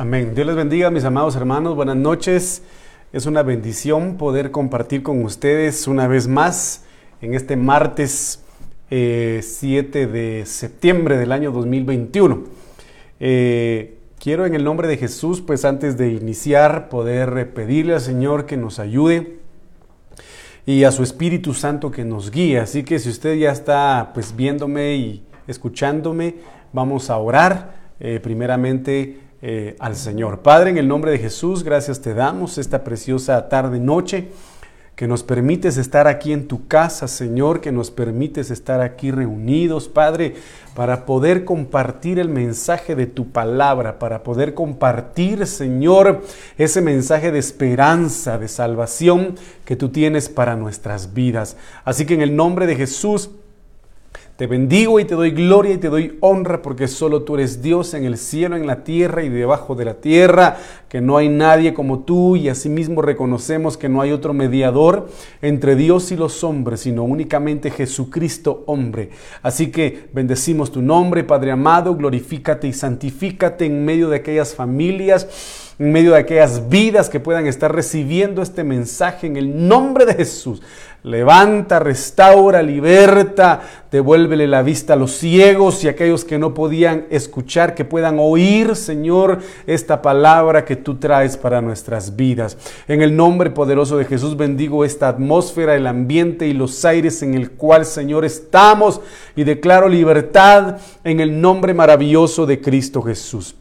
Amén. Dios les bendiga, mis amados hermanos. Buenas noches. Es una bendición poder compartir con ustedes una vez más en este martes 7 eh, de septiembre del año 2021. Eh, quiero en el nombre de Jesús, pues antes de iniciar, poder pedirle al Señor que nos ayude y a su Espíritu Santo que nos guíe. Así que si usted ya está pues viéndome y escuchándome, vamos a orar. Eh, primeramente eh, al Señor. Padre, en el nombre de Jesús, gracias te damos esta preciosa tarde-noche que nos permites estar aquí en tu casa, Señor, que nos permites estar aquí reunidos, Padre, para poder compartir el mensaje de tu palabra, para poder compartir, Señor, ese mensaje de esperanza, de salvación que tú tienes para nuestras vidas. Así que en el nombre de Jesús, te bendigo y te doy gloria y te doy honra porque solo tú eres Dios en el cielo, en la tierra y debajo de la tierra, que no hay nadie como tú y asimismo reconocemos que no hay otro mediador entre Dios y los hombres, sino únicamente Jesucristo hombre. Así que bendecimos tu nombre, Padre amado, glorifícate y santifícate en medio de aquellas familias en medio de aquellas vidas que puedan estar recibiendo este mensaje en el nombre de Jesús. Levanta, restaura, liberta, devuélvele la vista a los ciegos y a aquellos que no podían escuchar, que puedan oír, Señor, esta palabra que tú traes para nuestras vidas. En el nombre poderoso de Jesús bendigo esta atmósfera, el ambiente y los aires en el cual, Señor, estamos y declaro libertad en el nombre maravilloso de Cristo Jesús.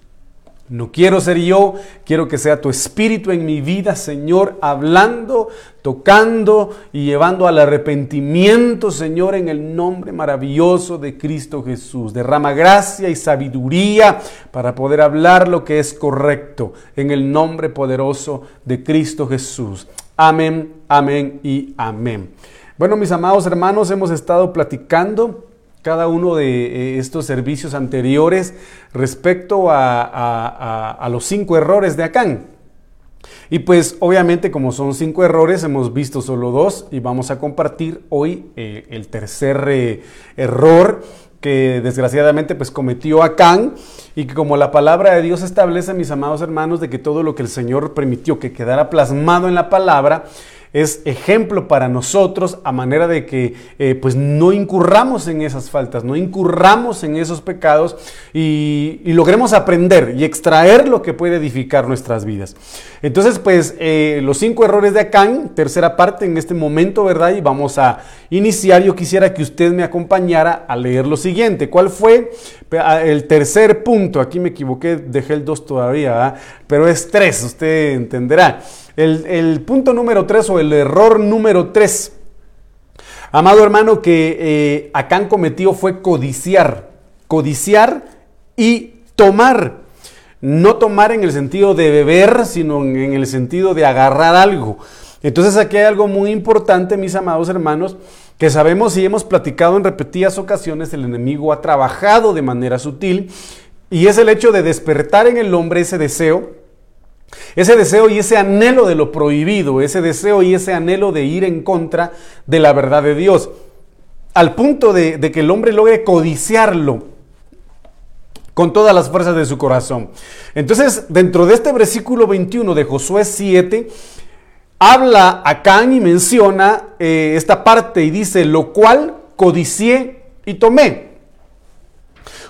No quiero ser yo, quiero que sea tu espíritu en mi vida, Señor, hablando, tocando y llevando al arrepentimiento, Señor, en el nombre maravilloso de Cristo Jesús. Derrama gracia y sabiduría para poder hablar lo que es correcto, en el nombre poderoso de Cristo Jesús. Amén, amén y amén. Bueno, mis amados hermanos, hemos estado platicando cada uno de eh, estos servicios anteriores respecto a, los cinco errores de Acán. Y pues obviamente como son cinco errores, hemos visto solo dos y vamos a compartir hoy eh, el tercer eh, error que desgraciadamente pues cometió Acán y que como la palabra de Dios establece, mis amados hermanos, de que todo lo que el Señor permitió que quedara plasmado en la palabra, es ejemplo para nosotros a manera de que eh, pues no incurramos en esas faltas, no incurramos en esos pecados y, logremos aprender y extraer lo que puede edificar nuestras vidas. Entonces pues eh, los cinco errores de Acán, tercera parte en este momento, ¿verdad? Y vamos a iniciar. Yo quisiera que usted me acompañara a leer lo siguiente. ¿Cuál fue el tercer punto? Aquí me equivoqué, dejé el dos todavía, pero es tres, usted entenderá. El, punto número tres o el error número tres, amado hermano, que eh, Acán cometió fue codiciar. Codiciar y tomar. No tomar en el sentido de beber, sino en el sentido de agarrar algo. Entonces aquí hay algo muy importante, mis amados hermanos, que sabemos y hemos platicado en repetidas ocasiones, el enemigo ha trabajado de manera sutil y es el hecho de despertar en el hombre ese deseo ese deseo y ese anhelo de lo prohibido, ese deseo y ese anhelo de ir en contra de la verdad de Dios, al punto de, que el hombre logre codiciarlo con todas las fuerzas de su corazón. Entonces, dentro de este versículo 21 de Josué 7, habla Acán y menciona eh, esta parte y dice, lo cual codicié y tomé.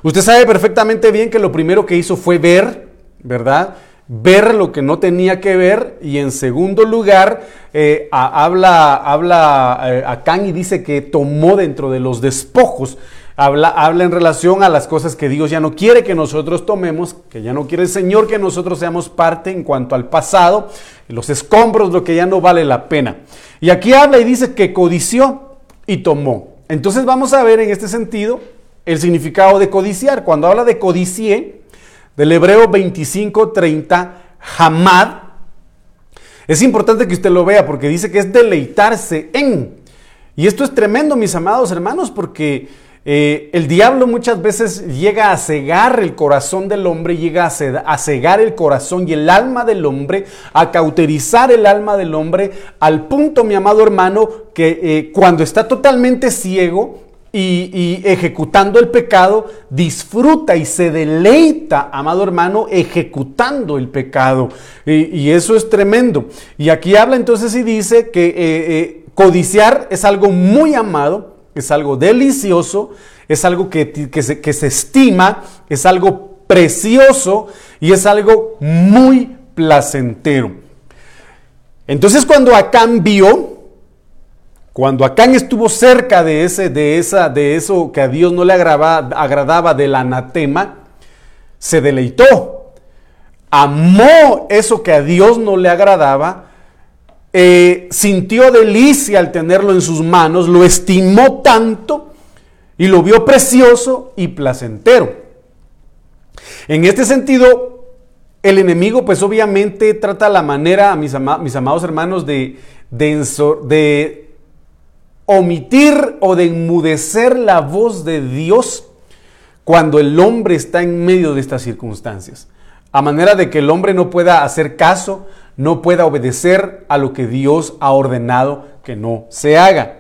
Usted sabe perfectamente bien que lo primero que hizo fue ver, ¿verdad? Ver lo que no tenía que ver y en segundo lugar eh, habla, habla eh, y dice que tomó dentro de los despojos. Habla, habla en relación a las cosas que Dios ya no quiere que nosotros tomemos, que ya no quiere el Señor que nosotros seamos parte en cuanto al pasado, los escombros, lo que ya no vale la pena. Y aquí habla y dice que codició y tomó. Entonces vamos a ver en este sentido el significado de codiciar. Cuando habla de codicié, del hebreo 25:30, hamad. Es importante que usted lo vea porque dice que es deleitarse en. Y esto es tremendo, mis amados hermanos, porque eh, el diablo muchas veces llega a cegar el corazón del hombre, llega a cegar el corazón y el alma del hombre, a cauterizar el alma del hombre, al punto, mi amado hermano, que eh, cuando está totalmente ciego, y, ejecutando el pecado, disfruta y se deleita, amado hermano, ejecutando el pecado. Y, eso es tremendo. Y aquí habla entonces y dice que eh, eh, codiciar es algo muy amado, es algo delicioso, es algo que, se, que se estima, es algo precioso y es algo muy placentero. Entonces cuando Acán vio, cuando Acán estuvo cerca de, ese, de, esa, de eso que a Dios no le agradaba, del anatema, se deleitó. Amó eso que a Dios no le agradaba, eh, sintió delicia al tenerlo en sus manos, lo estimó tanto y lo vio precioso y placentero. En este sentido, el enemigo pues obviamente trata la manera, mis, mis amados hermanos, de, de omitir o de enmudecer la voz de Dios cuando el hombre está en medio de estas circunstancias. A manera de que el hombre no pueda hacer caso, no pueda obedecer a lo que Dios ha ordenado que no se haga.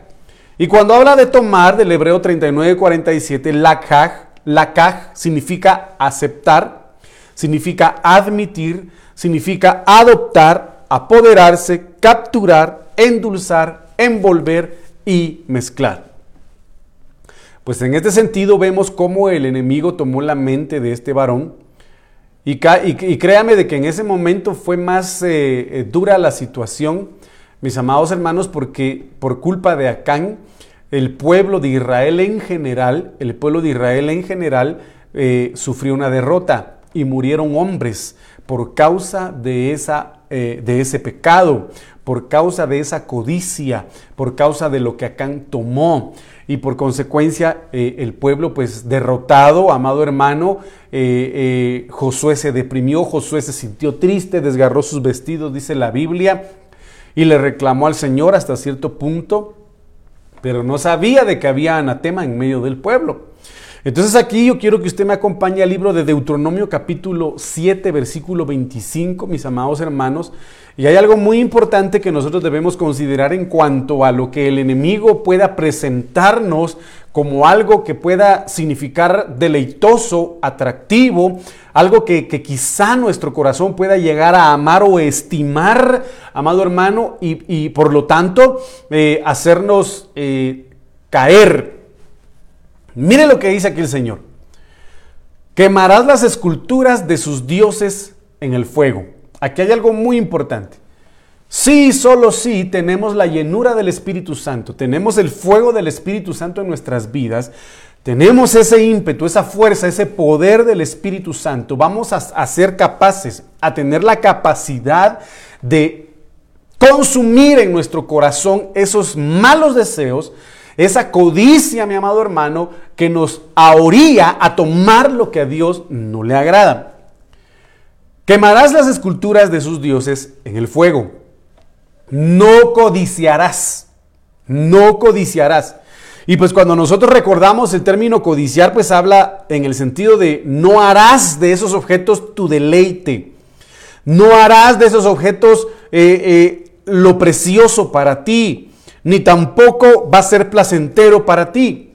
Y cuando habla de tomar del Hebreo 39:47, lakaj, lakaj significa aceptar, significa admitir, significa adoptar, apoderarse, capturar, endulzar, envolver, y mezclar. Pues en este sentido vemos cómo el enemigo tomó la mente de este varón y, créame de que en ese momento fue más eh, eh, dura la situación, mis amados hermanos, porque por culpa de Acán, el pueblo de Israel en general, el pueblo de Israel en general eh, sufrió una derrota y murieron hombres por causa de, esa, de ese pecado, por causa de esa codicia, por causa de lo que Acán tomó. Y por consecuencia, eh, el pueblo, pues derrotado, amado hermano, eh, eh, Josué se deprimió, Josué se sintió triste, desgarró sus vestidos, dice la Biblia, y le reclamó al Señor hasta cierto punto, pero no sabía de que había anatema en medio del pueblo. Entonces aquí yo quiero que usted me acompañe al libro de Deuteronomio capítulo 7, versículo 25, mis amados hermanos. Y hay algo muy importante que nosotros debemos considerar en cuanto a lo que el enemigo pueda presentarnos como algo que pueda significar deleitoso, atractivo, algo que, quizá nuestro corazón pueda llegar a amar o estimar, amado hermano, y, por lo tanto eh, hacernos eh, caer Mire lo que dice aquí el Señor. Quemarás las esculturas de sus dioses en el fuego. Aquí hay algo muy importante. Sí, solo sí tenemos la llenura del Espíritu Santo, tenemos el fuego del Espíritu Santo en nuestras vidas, tenemos ese ímpetu, esa fuerza, ese poder del Espíritu Santo, vamos a, a ser capaces, a tener la capacidad de consumir en nuestro corazón esos malos deseos, esa codicia, mi amado hermano, que nos ahoría a tomar lo que a Dios no le agrada. Quemarás las esculturas de sus dioses en el fuego. No codiciarás. No codiciarás. Y pues cuando nosotros recordamos el término codiciar, pues habla en el sentido de no harás de esos objetos tu deleite. No harás de esos objetos eh, eh, lo precioso para ti ni tampoco va a ser placentero para ti.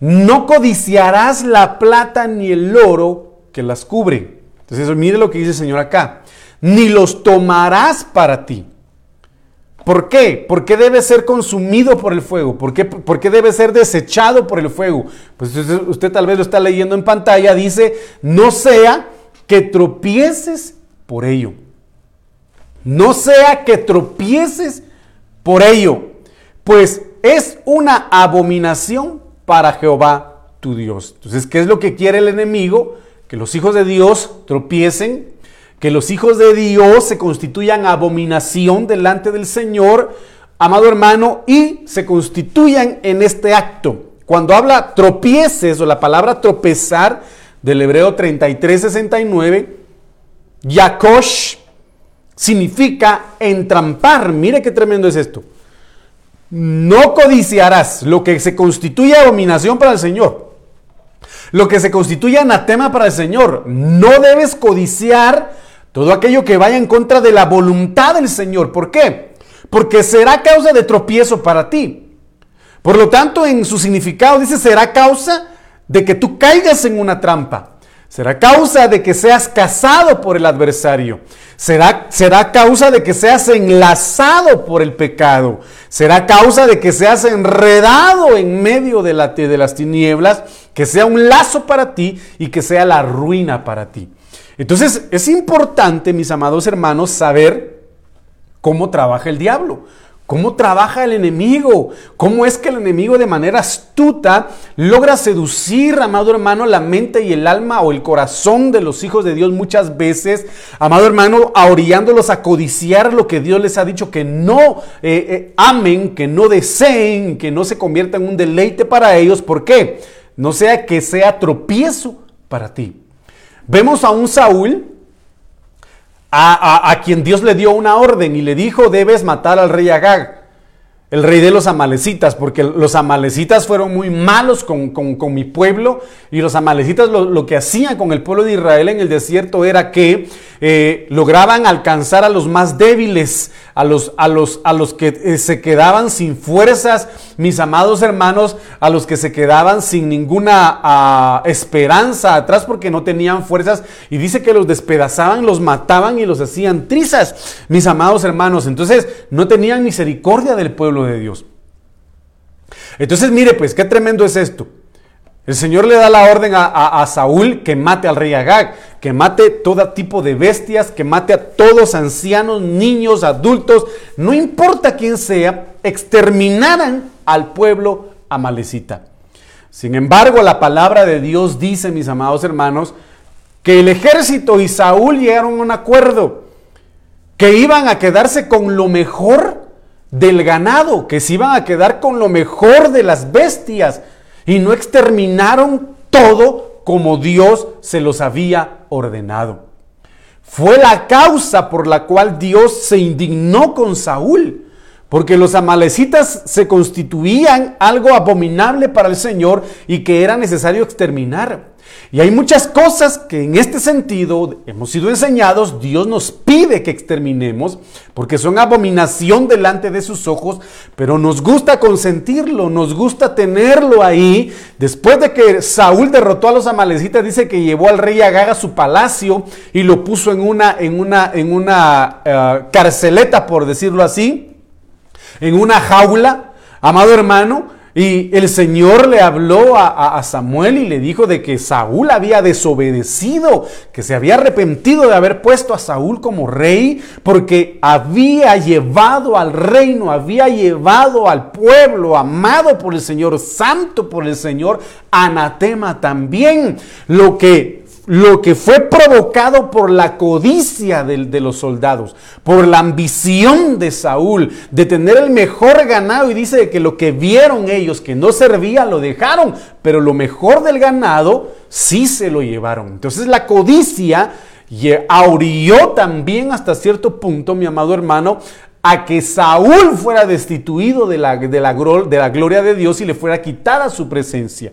No codiciarás la plata ni el oro que las cubre. Entonces, mire lo que dice el Señor acá. Ni los tomarás para ti. ¿Por qué? ¿Por qué debe ser consumido por el fuego? ¿Por qué, debe ser desechado por el fuego? Pues usted, usted tal vez lo está leyendo en pantalla. Dice, no sea que tropieces por ello. No sea que tropieces por ello, pues es una abominación para Jehová tu Dios. Entonces, ¿qué es lo que quiere el enemigo? Que los hijos de Dios tropiecen, que los hijos de Dios se constituyan abominación delante del Señor, amado hermano, y se constituyan en este acto. Cuando habla tropieces o la palabra tropezar del hebreo 3369, Yakosh significa entrampar. Mire qué tremendo es esto. No codiciarás lo que se constituye abominación para el Señor. Lo que se constituye anatema para el Señor. No debes codiciar todo aquello que vaya en contra de la voluntad del Señor. ¿Por qué? Porque será causa de tropiezo para ti. Por lo tanto, en su significado dice, será causa de que tú caigas en una trampa. Será causa de que seas cazado por el adversario. Será, será causa de que seas enlazado por el pecado. Será causa de que seas enredado en medio de las tinieblas, que sea un lazo para ti y que sea la ruina para ti. Entonces es importante, mis amados hermanos, saber cómo trabaja el diablo. ¿Cómo trabaja el enemigo? ¿Cómo es que el enemigo de manera astuta logra seducir, amado hermano, la mente y el alma o el corazón de los hijos de Dios muchas veces, amado hermano, orillándolos a codiciar lo que Dios les ha dicho que no eh, eh, amen, que no deseen, que no se convierta en un deleite para ellos? ¿Por qué? No sea que sea tropiezo para ti. Vemos a un Saúl a, quien Dios le dio una orden y le dijo, debes matar al rey Agag, el rey de los amalecitas, porque los amalecitas fueron muy malos con, mi pueblo y los amalecitas lo, lo, que hacían con el pueblo de Israel en el desierto era que eh, lograban alcanzar a los más débiles, a los, a los, a los que eh, se quedaban sin fuerzas, mis amados hermanos, a los que se quedaban sin ninguna ah, esperanza atrás porque no tenían fuerzas. Y dice que los despedazaban, los mataban y los hacían trizas, mis amados hermanos. Entonces no tenían misericordia del pueblo de Dios. Entonces mire pues, qué tremendo es esto. El Señor le da la orden a, Saúl que mate al rey Agag, que mate todo tipo de bestias, que mate a todos ancianos, niños, adultos, no importa quién sea, exterminaran al pueblo amalecita. Sin embargo, la palabra de Dios dice, mis amados hermanos, que el ejército y Saúl llegaron a un acuerdo, que iban a quedarse con lo mejor del ganado, que se iban a quedar con lo mejor de las bestias y no exterminaron todo como Dios se los había ordenado. Fue la causa por la cual Dios se indignó con Saúl, porque los amalecitas se constituían algo abominable para el Señor y que era necesario exterminar. Y hay muchas cosas que en este sentido hemos sido enseñados, Dios nos pide que exterminemos, porque son abominación delante de sus ojos, pero nos gusta consentirlo, nos gusta tenerlo ahí. Después de que Saúl derrotó a los amalecitas, dice que llevó al rey Agag a su palacio y lo puso en una, en una, en una eh, carceleta, por decirlo así, en una jaula. Amado hermano, y el Señor le habló a, Samuel y le dijo de que Saúl había desobedecido, que se había arrepentido de haber puesto a Saúl como rey, porque había llevado al reino, había llevado al pueblo amado por el Señor, santo por el Señor, anatema también. Lo que lo que fue provocado por la codicia de, los soldados, por la ambición de Saúl de tener el mejor ganado y dice que lo que vieron ellos que no servía lo dejaron, pero lo mejor del ganado sí se lo llevaron. Entonces la codicia aurió también hasta cierto punto, mi amado hermano, a que Saúl fuera destituido de la gloria de Dios y le fuera quitada su presencia.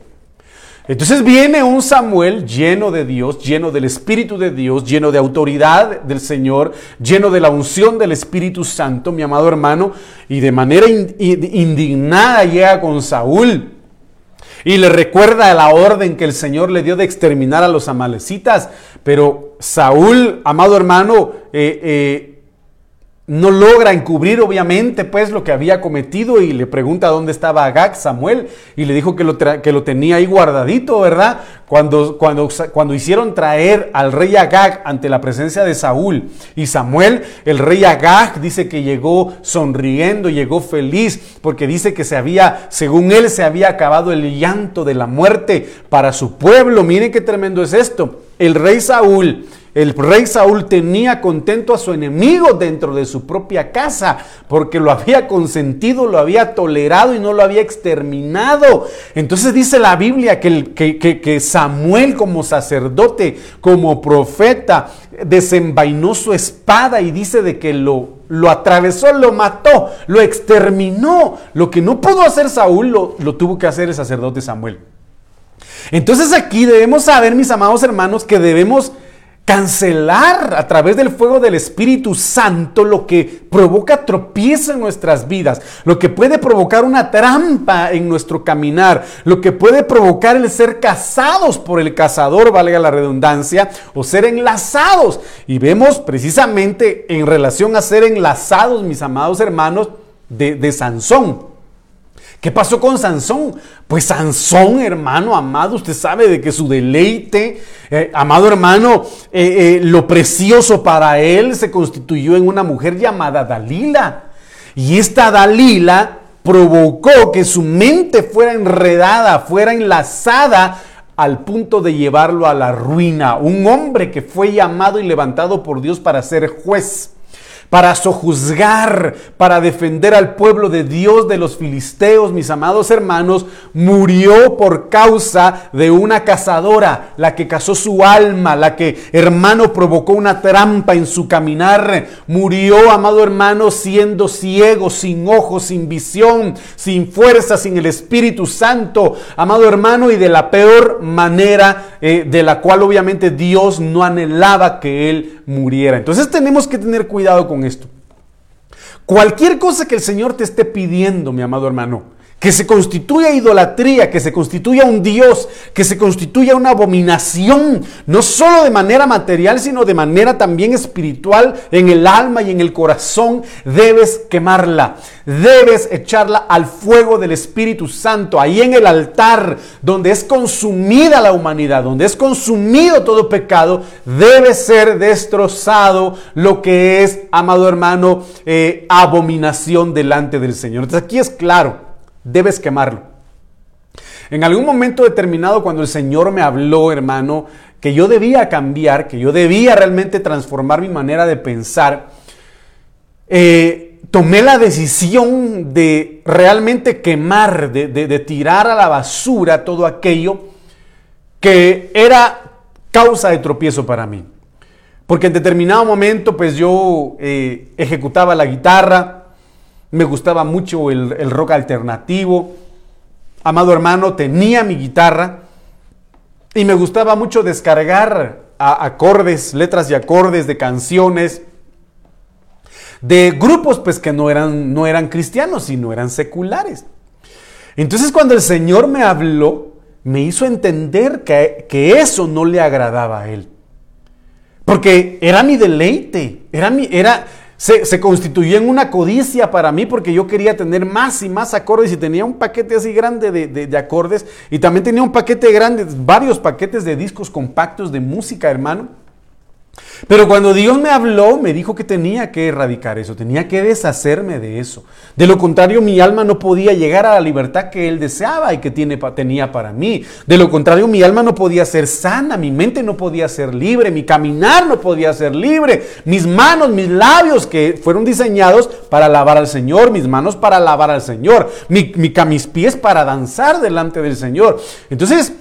Entonces viene un Samuel lleno de Dios, lleno del Espíritu de Dios, lleno de autoridad del Señor, lleno de la unción del Espíritu Santo, mi amado hermano, y de manera indignada llega con Saúl y le recuerda la orden que el Señor le dio de exterminar a los amalecitas. Pero Saúl, amado hermano, eh, eh, no logra encubrir obviamente pues lo que había cometido y le pregunta dónde estaba Agag, Samuel, y le dijo que lo, que lo tenía ahí guardadito, ¿verdad? Cuando, cuando, cuando hicieron traer al rey Agag ante la presencia de Saúl y Samuel, el rey Agag dice que llegó sonriendo, llegó feliz, porque dice que se había, según él, se había acabado el llanto de la muerte para su pueblo. Miren qué tremendo es esto. El rey Saúl el rey Saúl tenía contento a su enemigo dentro de su propia casa, porque lo había consentido, lo había tolerado y no lo había exterminado. Entonces dice la Biblia que, que, Samuel como sacerdote, como profeta, desenvainó su espada y dice de que lo, lo atravesó, lo mató, lo exterminó. Lo que no pudo hacer Saúl lo, lo tuvo que hacer el sacerdote Samuel. Entonces aquí debemos saber, mis amados hermanos, que debemos cancelar a través del fuego del Espíritu Santo lo que provoca tropiezo en nuestras vidas, lo que puede provocar una trampa en nuestro caminar, lo que puede provocar el ser casados por el cazador, valga la redundancia, o ser enlazados. Y vemos precisamente en relación a ser enlazados, mis amados hermanos, de, de Sansón. ¿Qué pasó con Sansón? Pues Sansón, hermano amado, usted sabe de que su deleite, eh, amado hermano, eh, eh, lo precioso para él se constituyó en una mujer llamada Dalila. Y esta Dalila provocó que su mente fuera enredada, fuera enlazada al punto de llevarlo a la ruina. Un hombre que fue llamado y levantado por Dios para ser juez para sojuzgar, para defender al pueblo de Dios de los filisteos, mis amados hermanos, murió por causa de una cazadora, la que cazó su alma, la que, hermano, provocó una trampa en su caminar. Murió, amado hermano, siendo ciego, sin ojos, sin visión, sin fuerza, sin el Espíritu Santo, amado hermano, y de la peor manera eh, de la cual obviamente Dios no anhelaba que él muriera. Entonces tenemos que tener cuidado con esto. Cualquier cosa que el Señor te esté pidiendo, mi amado hermano, que se constituya idolatría, que se constituya un Dios, que se constituya una abominación, no solo de manera material, sino de manera también espiritual, en el alma y en el corazón, debes quemarla, debes echarla al fuego del Espíritu Santo, ahí en el altar, donde es consumida la humanidad, donde es consumido todo pecado, debe ser destrozado lo que es, amado hermano, eh, abominación delante del Señor. Entonces aquí es claro debes quemarlo. En algún momento determinado, cuando el Señor me habló, hermano, que yo debía cambiar, que yo debía realmente transformar mi manera de pensar, eh, tomé la decisión de realmente quemar, de, tirar a la basura todo aquello que era causa de tropiezo para mí. Porque en determinado momento, pues yo eh, ejecutaba la guitarra, me gustaba mucho el, rock alternativo. Amado hermano, tenía mi guitarra y me gustaba mucho descargar acordes, letras y acordes de canciones de grupos pues que no eran, no eran cristianos, sino eran seculares. Entonces cuando el Señor me habló, me hizo entender que, que eso no le agradaba a Él. Porque era mi deleite, era mi, era, se, constituyó en una codicia para mí porque yo quería tener más y más acordes y tenía un paquete así grande de, de, acordes y también tenía un paquete grande, varios paquetes de discos compactos de música, hermano. Pero cuando Dios me habló, me dijo que tenía que erradicar eso, tenía que deshacerme de eso. De lo contrario, mi alma no podía llegar a la libertad que Él deseaba y que tenía para mí. De lo contrario, mi alma no podía ser sana, mi mente no podía ser libre, mi caminar no podía ser libre, mis manos, mis labios que fueron diseñados para alabar al Señor, mis manos para alabar al Señor, mi, mis pies para danzar delante del Señor. Entonces,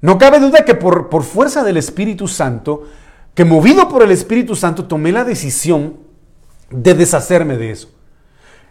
no cabe duda que por, por fuerza del Espíritu Santo, que movido por el Espíritu Santo tomé la decisión de deshacerme de eso.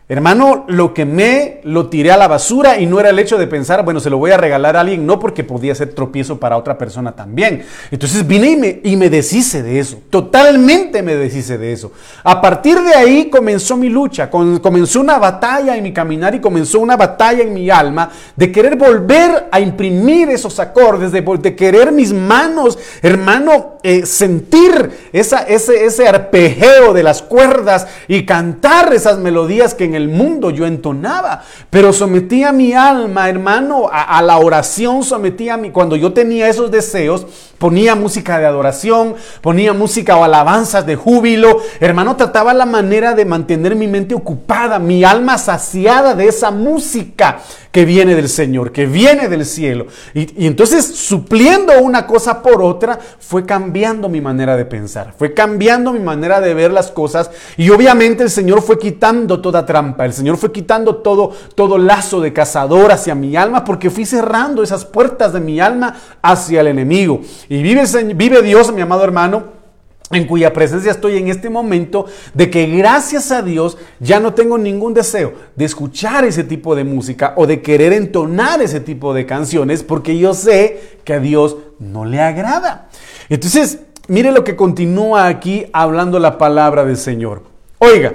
Hermano, lo que me lo tiré a la basura y no era el hecho de pensar, bueno, se lo voy a regalar a alguien, no porque podía ser tropiezo para otra persona también. Entonces vine y me, y me deshice de eso, totalmente me deshice de eso. A partir de ahí comenzó mi lucha, comenzó una batalla en mi caminar y comenzó una batalla en mi alma de querer volver a imprimir esos acordes, de, querer mis manos, hermano, eh, sentir ese, ese arpegio de las cuerdas y cantar esas melodías que en el mundo yo entonaba, pero sometía mi alma, hermano, a, la oración, sometía mi, cuando yo tenía esos deseos, ponía música de adoración, ponía música o alabanzas de júbilo, hermano, trataba la manera de mantener mi mente ocupada, mi alma saciada de esa música que viene del Señor, que viene del cielo. Y, y, entonces, supliendo una cosa por otra, fue cambiando mi manera de pensar, fue cambiando mi manera de ver las cosas. Y obviamente el Señor fue quitando toda el Señor fue quitando todo, todo lazo de cazador hacia mi alma, porque fui cerrando esas puertas de mi alma hacia el enemigo. Y vive, vive Dios, mi amado hermano en cuya presencia estoy en este momento, de que gracias a Dios ya no tengo ningún deseo de escuchar ese tipo de música o de querer entonar ese tipo de canciones, porque yo sé que a Dios no le agrada. Entonces, mire lo que continúa aquí hablando la palabra del Señor. Oiga,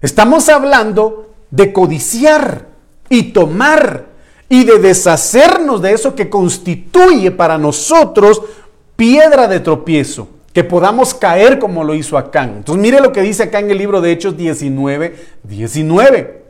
estamos hablando de codiciar y tomar y de deshacernos de eso que constituye para nosotros piedra de tropiezo, que podamos caer como lo hizo Acán. Entonces mire lo que dice acá en el libro de Hechos 19, 19.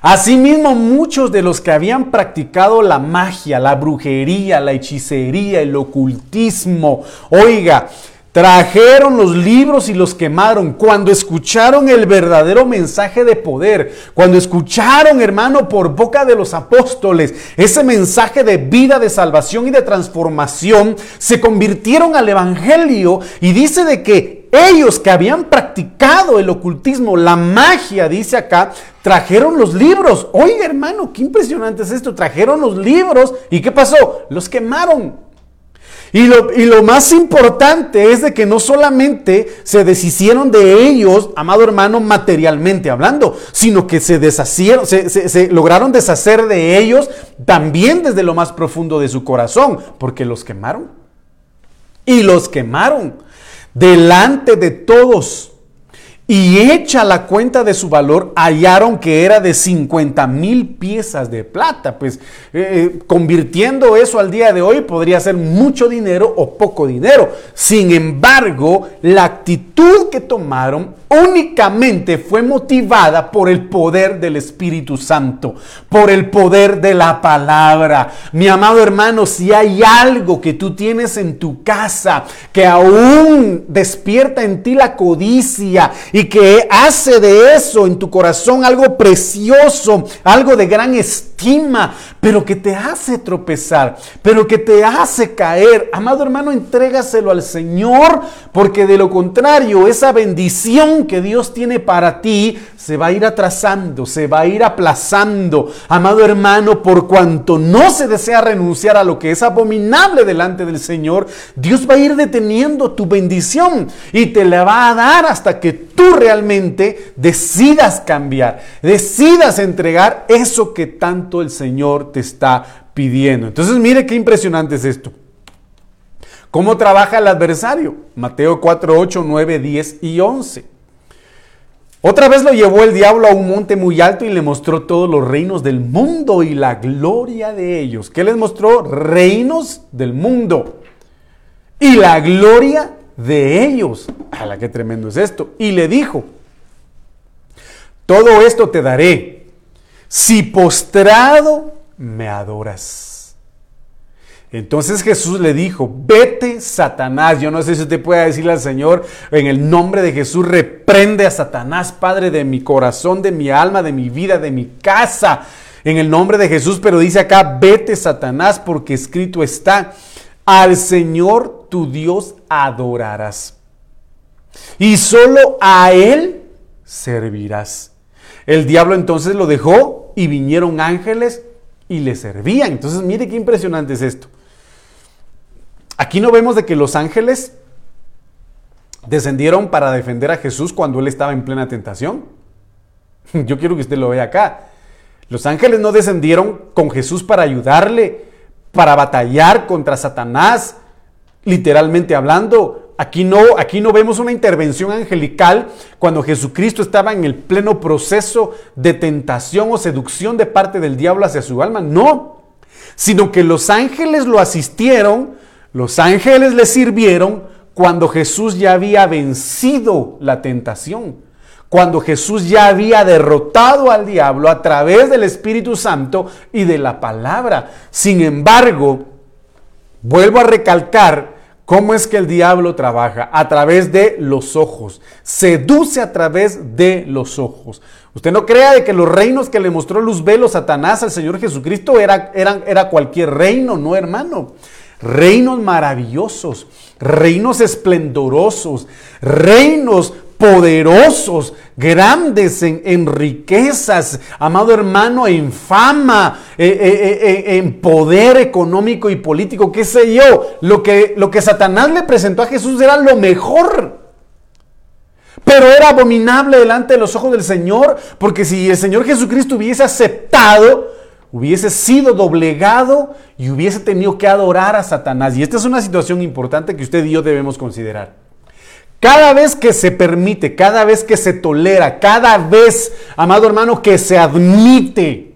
Asimismo, muchos de los que habían practicado la magia, la brujería, la hechicería, el ocultismo, oiga, Trajeron los libros y los quemaron cuando escucharon el verdadero mensaje de poder, cuando escucharon, hermano, por boca de los apóstoles, ese mensaje de vida, de salvación y de transformación, se convirtieron al Evangelio y dice de que ellos que habían practicado el ocultismo, la magia, dice acá, trajeron los libros. Oiga, hermano, qué impresionante es esto. Trajeron los libros y ¿qué pasó? Los quemaron. Y lo, más importante es de que no solamente se deshicieron de ellos, amado hermano, materialmente hablando, sino que se deshacieron, se lograron deshacer de ellos también desde lo más profundo de su corazón, porque los quemaron. Y los quemaron delante de todos y hecha la cuenta de su valor, hallaron que era de 50 mil piezas de plata. Pues eh, eh, convirtiendo eso al día de hoy podría ser mucho dinero o poco dinero. Sin embargo, la actitud que tomaron únicamente fue motivada por el poder del Espíritu Santo, por el poder de la palabra. Mi amado hermano, si hay algo que tú tienes en tu casa que aún despierta en ti la codicia que hace de eso en tu corazón algo precioso, algo de gran estima, pero que te hace tropezar, pero que te hace caer, amado hermano, entrégaselo al Señor, porque de lo contrario, esa bendición que Dios tiene para ti se va a ir atrasando, se va a ir aplazando. Amado hermano, por cuanto no se desea renunciar a lo que es abominable delante del Señor, Dios va a ir deteniendo tu bendición y te la va a dar hasta que tú realmente decidas cambiar, decidas entregar eso que tanto el Señor te está pidiendo. Entonces mire qué impresionante es esto. ¿Cómo trabaja el adversario? Mateo 4, 8, 9, 10 y 11. Otra vez lo llevó el diablo a un monte muy alto y le mostró todos los reinos del mundo y la gloria de ellos. ¿Qué les mostró? Reinos del mundo y la gloria de ellos. ¡Hala, qué tremendo es esto! Y le dijo, todo esto te daré si postrado me adoras. Entonces Jesús le dijo, vete Satanás. Yo no sé si usted puede decirle al Señor, en el nombre de Jesús, reprende a Satanás, Padre de mi corazón, de mi alma, de mi vida, de mi casa. En el nombre de Jesús, pero dice acá, vete Satanás, porque escrito está, al Señor tu Dios adorarás. Y solo a Él servirás. El diablo entonces lo dejó y vinieron ángeles y le servían. Entonces, mire qué impresionante es esto. Aquí no vemos de que los ángeles descendieron para defender a Jesús cuando él estaba en plena tentación. Yo quiero que usted lo vea acá. Los ángeles no descendieron con Jesús para ayudarle, para batallar contra Satanás, literalmente hablando. Aquí no, aquí no vemos una intervención angelical cuando Jesucristo estaba en el pleno proceso de tentación o seducción de parte del diablo hacia su alma. No, sino que los ángeles lo asistieron los ángeles le sirvieron cuando Jesús ya había vencido la tentación, cuando Jesús ya había derrotado al diablo a través del Espíritu Santo y de la palabra. Sin embargo, vuelvo a recalcar cómo es que el diablo trabaja a través de los ojos, seduce a través de los ojos. Usted no crea de que los reinos que le mostró luz velo Satanás al Señor Jesucristo era, eran, era cualquier reino, no hermano reinos maravillosos, reinos esplendorosos, reinos poderosos, grandes en, riquezas, amado hermano, en fama, eh, eh, eh, en poder económico y político, qué sé yo. Lo que, lo que Satanás le presentó a Jesús era lo mejor. Pero era abominable delante de los ojos del Señor, porque si el Señor Jesucristo hubiese aceptado hubiese sido doblegado y hubiese tenido que adorar a Satanás. Y esta es una situación importante que usted y yo debemos considerar. Cada vez que se permite, cada vez que se tolera, cada vez, amado hermano, que se admite,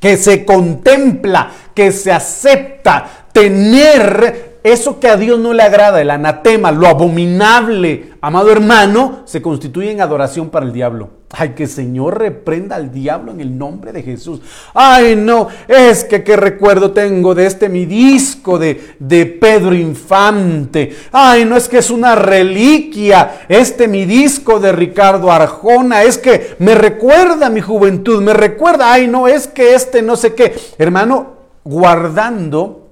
que se contempla, que se acepta tener eso que a Dios no le agrada, el anatema, lo abominable, amado hermano, se constituye en adoración para el diablo. Ay, que Señor reprenda al diablo en el nombre de Jesús. Ay, no, es que qué recuerdo tengo de este mi disco de, de Pedro Infante. Ay, no es que es una reliquia este mi disco de Ricardo Arjona. Es que me recuerda mi juventud, me recuerda. Ay, no, es que este no sé qué. Hermano, guardando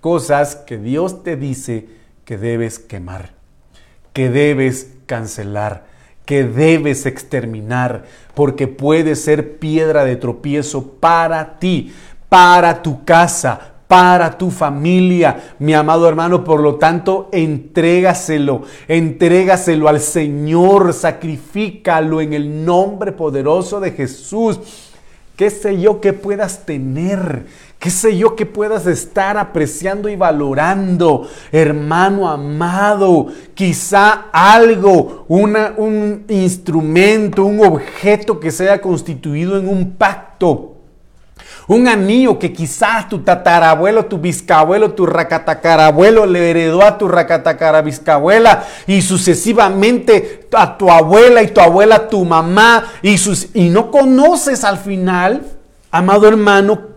cosas que Dios te dice que debes quemar, que debes cancelar, que debes exterminar, porque puede ser piedra de tropiezo para ti, para tu casa, para tu familia, mi amado hermano. Por lo tanto, entrégaselo, entrégaselo al Señor, sacrifícalo en el nombre poderoso de Jesús. Qué sé yo que puedas tener, qué sé yo que puedas estar apreciando y valorando, hermano amado, quizá algo, una, un instrumento, un objeto que sea constituido en un pacto. Un anillo que quizás tu tatarabuelo, tu bisabuelo, tu racatacarabuelo le heredó a tu racatacarabiscabuela y sucesivamente a tu abuela y tu abuela tu mamá y, sus, y no conoces al final, amado hermano,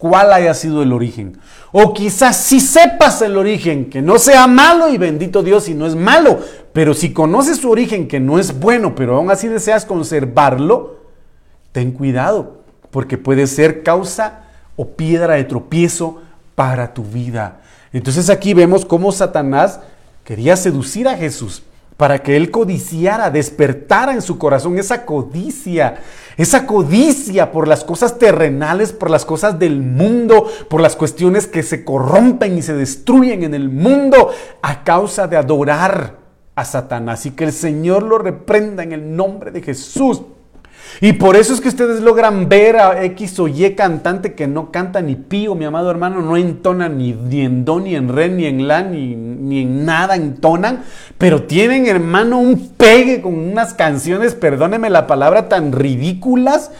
cuál haya sido el origen. O quizás si sepas el origen, que no sea malo y bendito Dios si no es malo, pero si conoces su origen que no es bueno, pero aún así deseas conservarlo, ten cuidado porque puede ser causa o piedra de tropiezo para tu vida. Entonces aquí vemos cómo Satanás quería seducir a Jesús para que él codiciara, despertara en su corazón esa codicia, esa codicia por las cosas terrenales, por las cosas del mundo, por las cuestiones que se corrompen y se destruyen en el mundo a causa de adorar a Satanás. Y que el Señor lo reprenda en el nombre de Jesús. Y por eso es que ustedes logran ver a X o Y cantante que no canta ni pío, mi amado hermano, no entona ni, en do, ni en re, ni en la, ni, ni en nada entonan, pero tienen, hermano, un pegue con unas canciones, perdóneme la palabra, tan ridículas.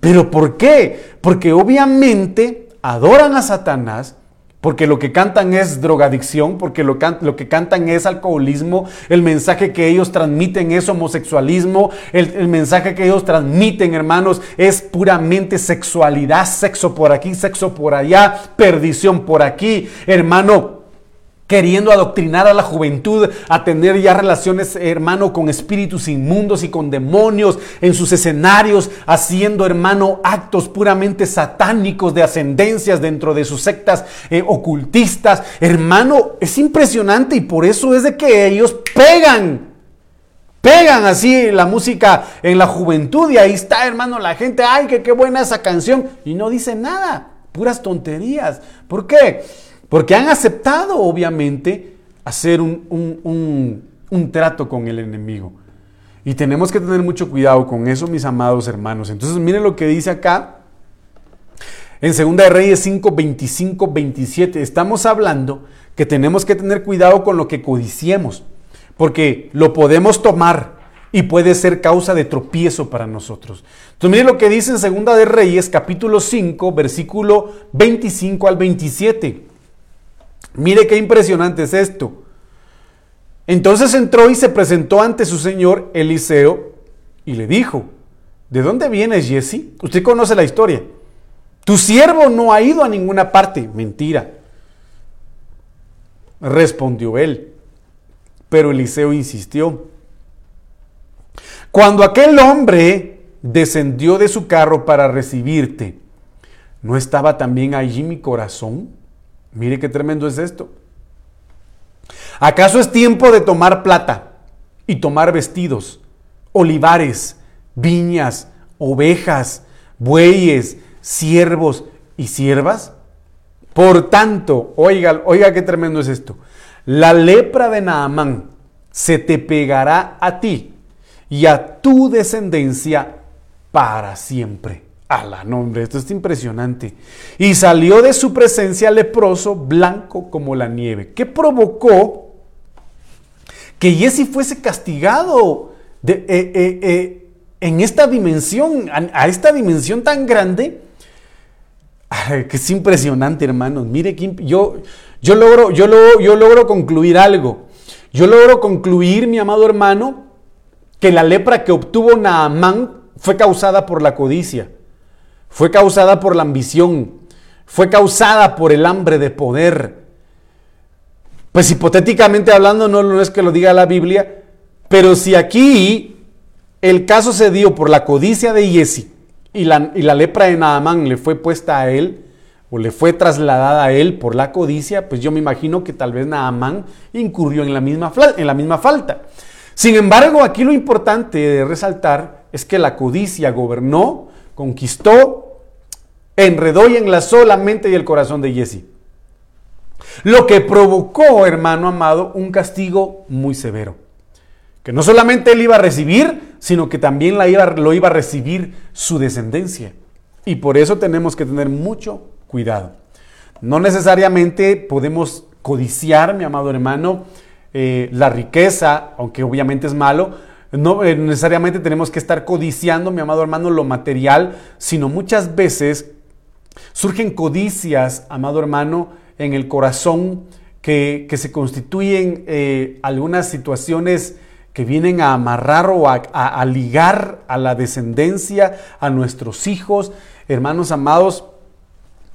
¿Pero por qué? Porque obviamente adoran a Satanás, porque lo que cantan es drogadicción, porque lo, que cantan es alcoholismo, el mensaje que ellos transmiten es homosexualismo, el, mensaje que ellos transmiten, hermanos, es puramente sexualidad, sexo por aquí, sexo por allá, perdición por aquí, hermano queriendo adoctrinar a la juventud a tener ya relaciones, hermano, con espíritus inmundos y con demonios en sus escenarios, haciendo, hermano, actos puramente satánicos de ascendencias dentro de sus sectas eh, ocultistas. Hermano, es impresionante y por eso es de que ellos pegan. Pegan así la música en la juventud y ahí está, hermano, la gente, ay, que qué buena esa canción. Y no dice nada, puras tonterías. ¿Por qué? Porque han aceptado, obviamente, hacer un, trato con el enemigo. Y tenemos que tener mucho cuidado con eso, mis amados hermanos. Entonces, miren lo que dice acá en 2 de Reyes 5, 25, 27. Estamos hablando que tenemos que tener cuidado con lo que codiciemos, porque lo podemos tomar y puede ser causa de tropiezo para nosotros. Entonces, miren lo que dice en 2 de Reyes, capítulo 5, versículo 25 al 27. Mire qué impresionante es esto. Entonces entró y se presentó ante su señor Eliseo y le dijo, ¿de dónde vienes, Jesse? Usted conoce la historia. Tu siervo no ha ido a ninguna parte. Mentira. Respondió él. Pero Eliseo insistió. Cuando aquel hombre descendió de su carro para recibirte, ¿no estaba también allí mi corazón? Mire qué tremendo es esto. ¿Acaso es tiempo de tomar plata y tomar vestidos, olivares, viñas, ovejas, bueyes, siervos y siervas? Por tanto, oiga, oiga qué tremendo es esto. La lepra de Naamán se te pegará a ti y a tu descendencia para siempre. La nombre, esto es impresionante. Y salió de su presencia leproso, blanco como la nieve. ¿Qué provocó que Jesse fuese castigado de, eh, eh, eh, en esta dimensión, a, esta dimensión tan grande? que es impresionante, hermanos. Mire, yo, yo, logro, yo, yo logro concluir algo. Yo logro concluir, mi amado hermano, que la lepra que obtuvo Naamán fue causada por la codicia fue causada por la ambición, fue causada por el hambre de poder. Pues hipotéticamente hablando, no, es que lo diga la Biblia, pero si aquí el caso se dio por la codicia de Jesse y la, y la lepra de Naamán le fue puesta a él, o le fue trasladada a él por la codicia, pues yo me imagino que tal vez Naamán incurrió en la misma, en la misma falta. Sin embargo, aquí lo importante de resaltar es que la codicia gobernó, conquistó enredó y enlazó la mente y el corazón de Jesse. Lo que provocó, hermano amado, un castigo muy severo. Que no solamente él iba a recibir, sino que también la iba, lo iba a recibir su descendencia. Y por eso tenemos que tener mucho cuidado. No necesariamente podemos codiciar, mi amado hermano, eh, la riqueza, aunque obviamente es malo, no eh, necesariamente tenemos que estar codiciando, mi amado hermano, lo material, sino muchas veces Surgen codicias, amado hermano, en el corazón que, se constituyen eh, algunas situaciones que vienen a amarrar o a, ligar a la descendencia, a nuestros hijos, hermanos amados,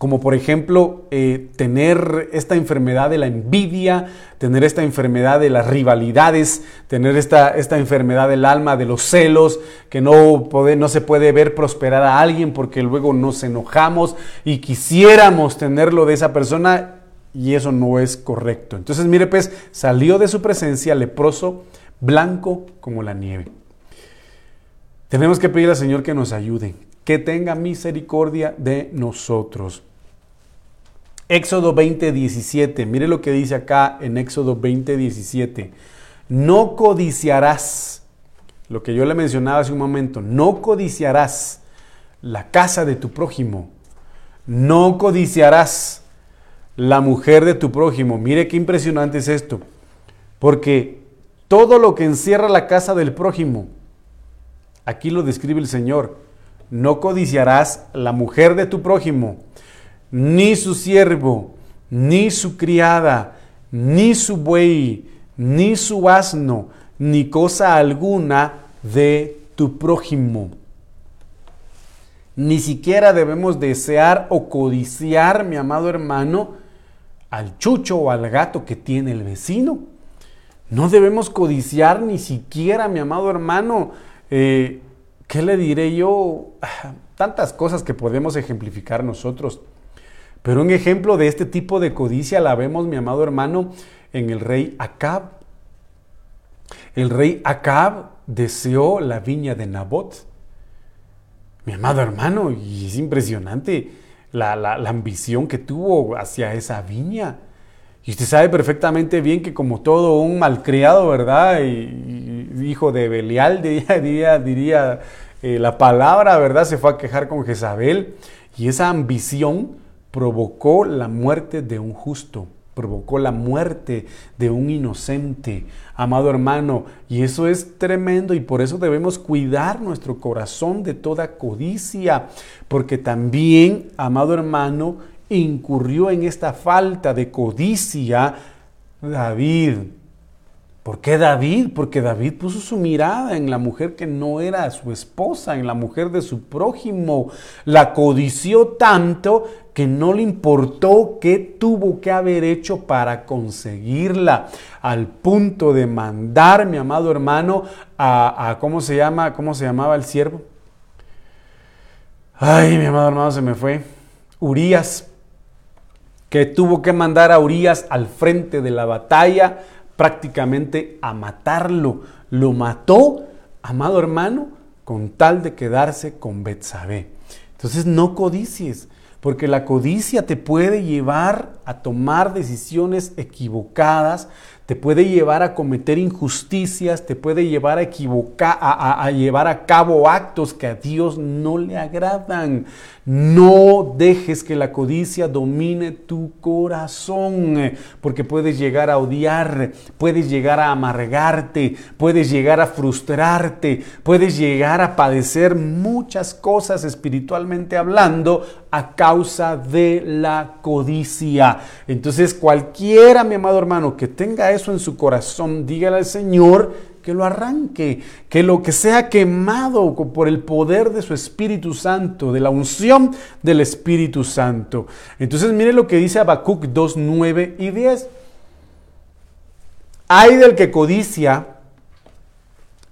como por ejemplo eh, tener esta enfermedad de la envidia, tener esta enfermedad de las rivalidades, tener esta, esta enfermedad del alma, de los celos, que no, no se puede ver prosperar a alguien porque luego nos enojamos y quisiéramos tenerlo de esa persona y eso no es correcto. Entonces mire pues, salió de su presencia leproso, blanco como la nieve. Tenemos que pedir al Señor que nos ayude, que tenga misericordia de nosotros. Éxodo 20, 17. Mire lo que dice acá en Éxodo 20, 17. No codiciarás, lo que yo le mencionaba hace un momento, no codiciarás la casa de tu prójimo. No codiciarás la mujer de tu prójimo. Mire qué impresionante es esto. Porque todo lo que encierra la casa del prójimo, aquí lo describe el Señor. No codiciarás la mujer de tu prójimo ni su siervo, ni su criada, ni su buey, ni su asno, ni cosa alguna de tu prójimo. Ni siquiera debemos desear o codiciar, mi amado hermano, al chucho o al gato que tiene el vecino. No debemos codiciar ni siquiera, mi amado hermano, eh, ¿qué le diré yo? Tantas cosas que podemos ejemplificar nosotros. Pero un ejemplo de este tipo de codicia la vemos, mi amado hermano, en el rey Acab. El rey Acab deseó la viña de Nabot. Mi amado hermano, y es impresionante la, ambición que tuvo hacia esa viña. Y usted sabe perfectamente bien que como todo un malcriado, ¿verdad? Hijo de Belial, diría, diría, eh, la palabra, ¿verdad? Se fue a quejar con Jezabel. Y esa ambición provocó la muerte de un justo, provocó la muerte de un inocente, amado hermano, y eso es tremendo y por eso debemos cuidar nuestro corazón de toda codicia, porque también, amado hermano, incurrió en esta falta de codicia David. ¿Por qué David? Porque David puso su mirada en la mujer que no era su esposa, en la mujer de su prójimo. La codició tanto que no le importó qué tuvo que haber hecho para conseguirla, al punto de mandar, mi amado hermano, a, ¿cómo se llama? ¿Cómo se llamaba el siervo? Ay, mi amado hermano, se me fue. Urias, que tuvo que mandar a Urias al frente de la batalla prácticamente a matarlo. Lo mató, amado hermano, con tal de quedarse con Betsabé. Entonces no codicies porque la codicia te puede llevar a tomar decisiones equivocadas, te puede llevar a cometer injusticias, te puede llevar a equivocar, a, llevar a cabo actos que a Dios no le agradan. No dejes que la codicia domine tu corazón, eh, porque puedes llegar a odiar, puedes llegar a amargarte, puedes llegar a frustrarte, puedes llegar a padecer muchas cosas espiritualmente hablando a causa de la codicia. Entonces cualquiera, mi amado hermano, que tenga eso en su corazón, dígale al Señor, que lo arranque, que lo que sea quemado por el poder de su Espíritu Santo, de la unción del Espíritu Santo. Entonces mire lo que dice Habacuc 2, 9 y 10. Hay del que codicia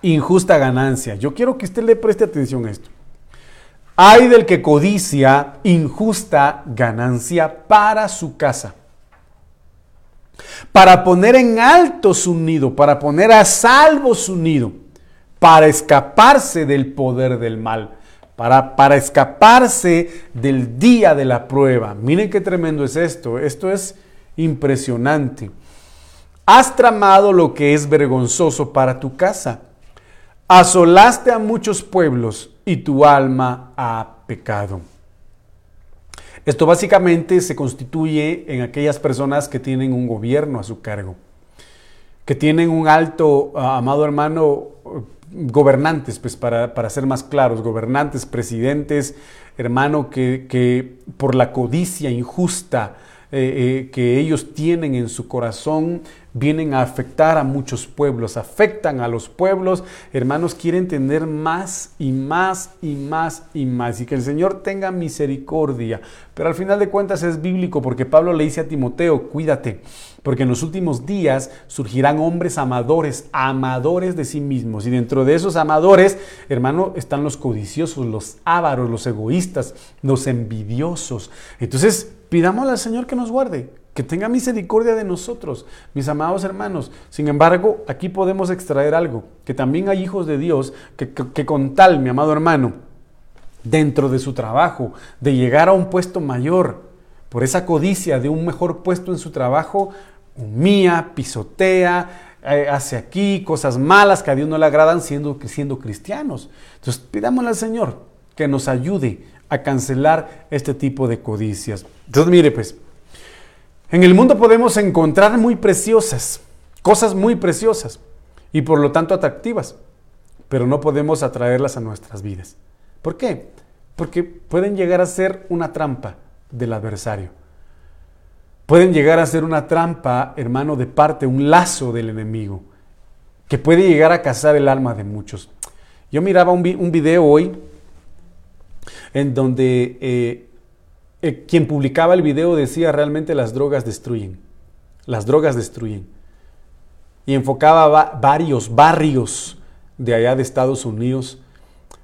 injusta ganancia. Yo quiero que usted le preste atención a esto. Hay del que codicia injusta ganancia para su casa para poner en alto su nido, para poner a salvo su nido, para escaparse del poder del mal, para, para escaparse del día de la prueba. Miren qué tremendo es esto, esto es impresionante. Has tramado lo que es vergonzoso para tu casa. Asolaste a muchos pueblos y tu alma ha pecado. Esto básicamente se constituye en aquellas personas que tienen un gobierno a su cargo, que tienen un alto, ah, amado hermano, gobernantes, pues para, ser más claros, gobernantes, presidentes, hermano, que, que por la codicia injusta eh, eh, que ellos tienen en su corazón, vienen a afectar a muchos pueblos, afectan a los pueblos. Hermanos, quieren tener más y más y más y más. Y que el Señor tenga misericordia. Pero al final de cuentas es bíblico porque Pablo le dice a Timoteo, cuídate, porque en los últimos días surgirán hombres amadores, amadores de sí mismos. Y dentro de esos amadores, hermano, están los codiciosos, los ávaros, los egoístas, los envidiosos. Entonces, pidámosle al Señor que nos guarde, que tenga misericordia de nosotros, mis amados hermanos. Sin embargo, aquí podemos extraer algo, que también hay hijos de Dios que, con tal, mi amado hermano, dentro de su trabajo, de llegar a un puesto mayor, por esa codicia de un mejor puesto en su trabajo, humía, pisotea, eh, hace aquí cosas malas que a Dios no le agradan siendo, siendo cristianos. Entonces, pidámosle al Señor que nos ayude a cancelar este tipo de codicias. Entonces, mire, pues, en el mundo podemos encontrar muy preciosas, cosas muy preciosas y por lo tanto atractivas, pero no podemos atraerlas a nuestras vidas. ¿Por qué? Porque pueden llegar a ser una trampa del adversario. Pueden llegar a ser una trampa, hermano, de parte, un lazo del enemigo, que puede llegar a cazar el alma de muchos. Yo miraba un, video hoy en donde eh, eh, quien publicaba el video decía realmente las drogas destruyen. Las drogas destruyen. Y enfocaba varios barrios de allá de Estados Unidos,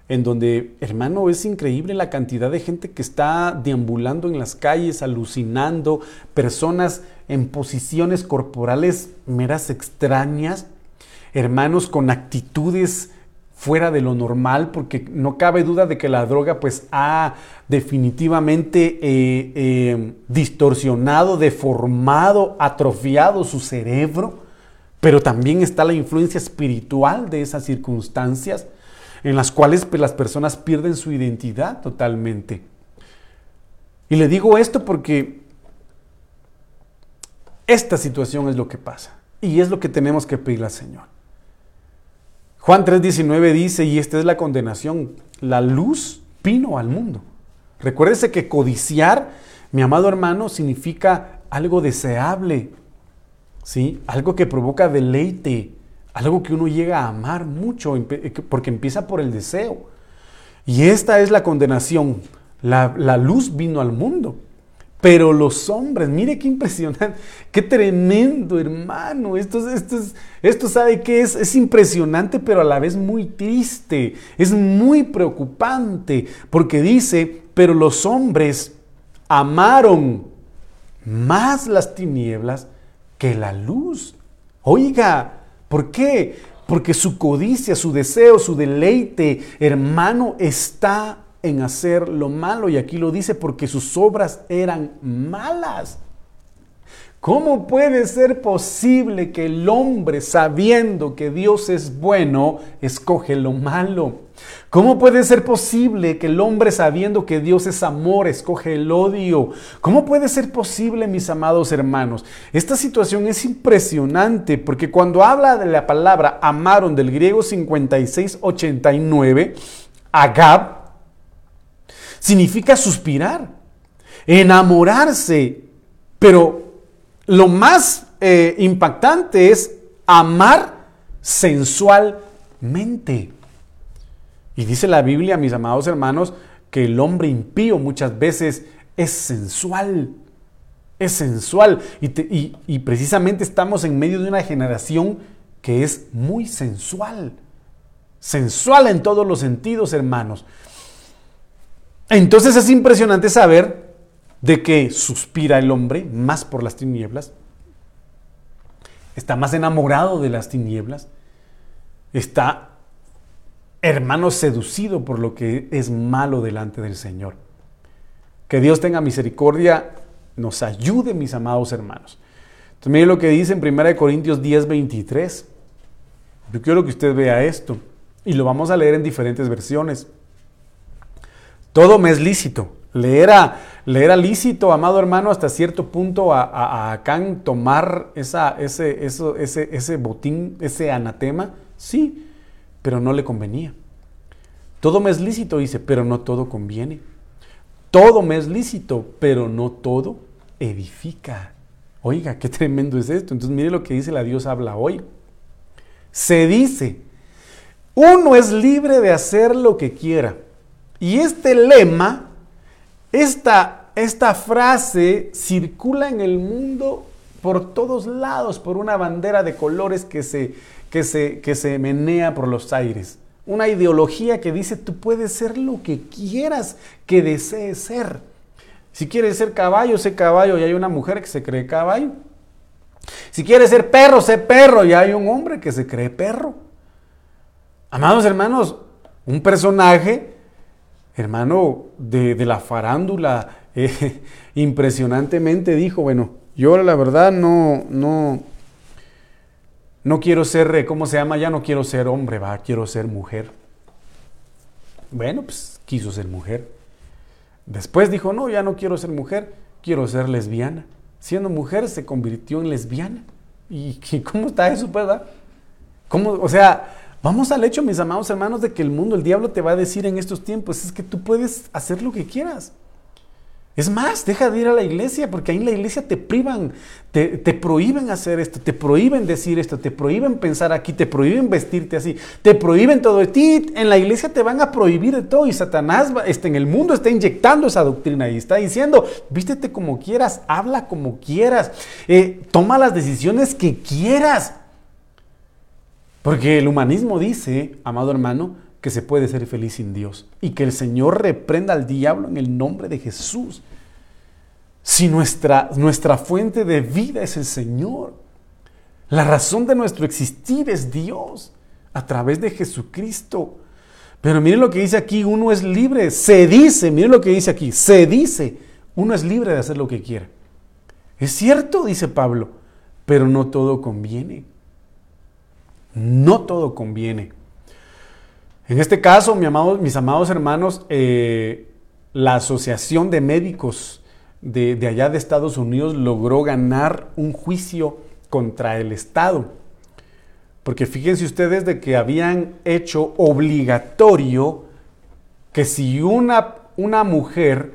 en donde, hermano, es increíble la cantidad de gente que está deambulando en las calles, alucinando, personas en posiciones corporales meras extrañas, hermanos con actitudes fuera de lo normal, porque no cabe duda de que la droga pues ha definitivamente eh, eh, distorsionado, deformado, atrofiado su cerebro, pero también está la influencia espiritual de esas circunstancias en las cuales pues, las personas pierden su identidad totalmente. Y le digo esto porque esta situación es lo que pasa y es lo que tenemos que pedirle al Señor. Juan 3:19 dice, y esta es la condenación, la luz vino al mundo. Recuérdese que codiciar, mi amado hermano, significa algo deseable, ¿sí? Algo que provoca deleite, algo que uno llega a amar mucho, eh, porque empieza por el deseo. Y esta es la condenación. La, la luz vino al mundo. Pero los hombres, mire qué impresionante, qué tremendo, hermano. Esto, esto, esto sabe que es, es impresionante, pero a la vez muy triste. Es muy preocupante, porque dice, pero los hombres amaron más las tinieblas que la luz. Oiga, ¿por qué? Porque su codicia, su deseo, su deleite, hermano, está en hacer lo malo. Y aquí lo dice porque sus obras eran malas. ¿Cómo puede ser posible que el hombre, sabiendo que Dios es bueno, escoge lo malo? ¿Cómo puede ser posible que el hombre, sabiendo que Dios es amor, escoge el odio? ¿Cómo puede ser posible, mis amados hermanos? Esta situación es impresionante porque cuando habla de la palabra amaron del griego 5689, agab, significa suspirar, enamorarse, pero lo más eh, impactante es amar sensualmente. Y dice la Biblia, mis amados hermanos, que el hombre impío muchas veces es sensual. Es sensual. Y, y, precisamente estamos en medio de una generación que es muy sensual. Sensual en todos los sentidos, hermanos. Entonces es impresionante saber de que suspira el hombre más por las tinieblas, está más enamorado de las tinieblas, está, hermano, seducido por lo que es malo delante del Señor. Que Dios tenga misericordia, nos ayude, mis amados hermanos. Entonces, lo que dice en 1 Corintios 10, 23. Yo quiero que usted vea esto y lo vamos a leer en diferentes versiones. Todo me es lícito, le era, lícito, amado hermano, hasta cierto punto a, a, tomar esa, ese, ese, ese botín, ese anatema. Sí, pero no le convenía. Todo me es lícito, dice, pero no todo conviene. Todo me es lícito, pero no todo edifica. Oiga, qué tremendo es esto. Entonces mire lo que dice la Dios habla hoy. Se dice, uno es libre de hacer lo que quiera. Y este lema esta, esta frase circula en el mundo por todos lados, por una bandera de colores que se, que se, que se menea por los aires. Una ideología que dice tú puedes ser lo que quieras que desees ser. Si quieres ser caballo, sé caballo y hay una mujer que se cree caballo. Si quieres ser perro, sé perro y hay un hombre que se cree perro. Amados hermanos, un personaje hermano de, la farándula, eh, impresionantemente dijo, bueno, yo la verdad no, no, no quiero ser, eh, ¿cómo se llama? Ya no quiero ser hombre, va, quiero ser mujer. Bueno, pues quiso ser mujer. Después dijo, no, ya no quiero ser mujer, quiero ser lesbiana. Siendo mujer se convirtió en lesbiana. ¿Y cómo está eso, pues, ¿Cómo, o sea, Vamos al hecho, mis amados hermanos, de que el mundo, el diablo te va a decir en estos tiempos, es que tú puedes hacer lo que quieras. Es más, deja de ir a la iglesia, porque ahí en la iglesia te privan, te, prohíben hacer esto, te prohíben decir esto, te prohíben pensar aquí, te prohíben vestirte así, te prohíben todo. De ti en la iglesia te van a prohibir de todo y Satanás este, en el mundo está inyectando esa doctrina y está diciendo, vístete como quieras, habla como quieras, eh, toma las decisiones que quieras. Porque el humanismo dice, amado hermano, que se puede ser feliz sin Dios y que el Señor reprenda al diablo en el nombre de Jesús. Si nuestra, nuestra fuente de vida es el Señor, la razón de nuestro existir es Dios a través de Jesucristo. Pero miren lo que dice aquí, uno es libre, se dice, miren lo que dice aquí, se dice, uno es libre de hacer lo que quiera. Es cierto, dice Pablo, pero no todo conviene. No todo conviene. En este caso, mis amados hermanos, eh, la Asociación de Médicos de, allá de Estados Unidos logró ganar un juicio contra el Estado. Porque fíjense ustedes de que habían hecho obligatorio que si una mujer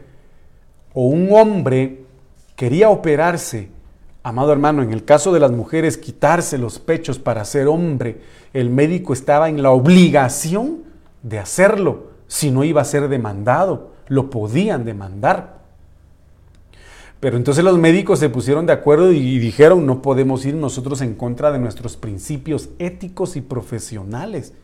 o un hombre quería operarse Amado hermano, en el caso de las mujeres, quitarse los pechos para ser hombre, el médico estaba en la obligación de hacerlo, si no iba a ser demandado, lo podían demandar. Pero entonces los médicos se pusieron de acuerdo y dijeron, no podemos ir nosotros en contra de nuestros principios éticos y profesionales.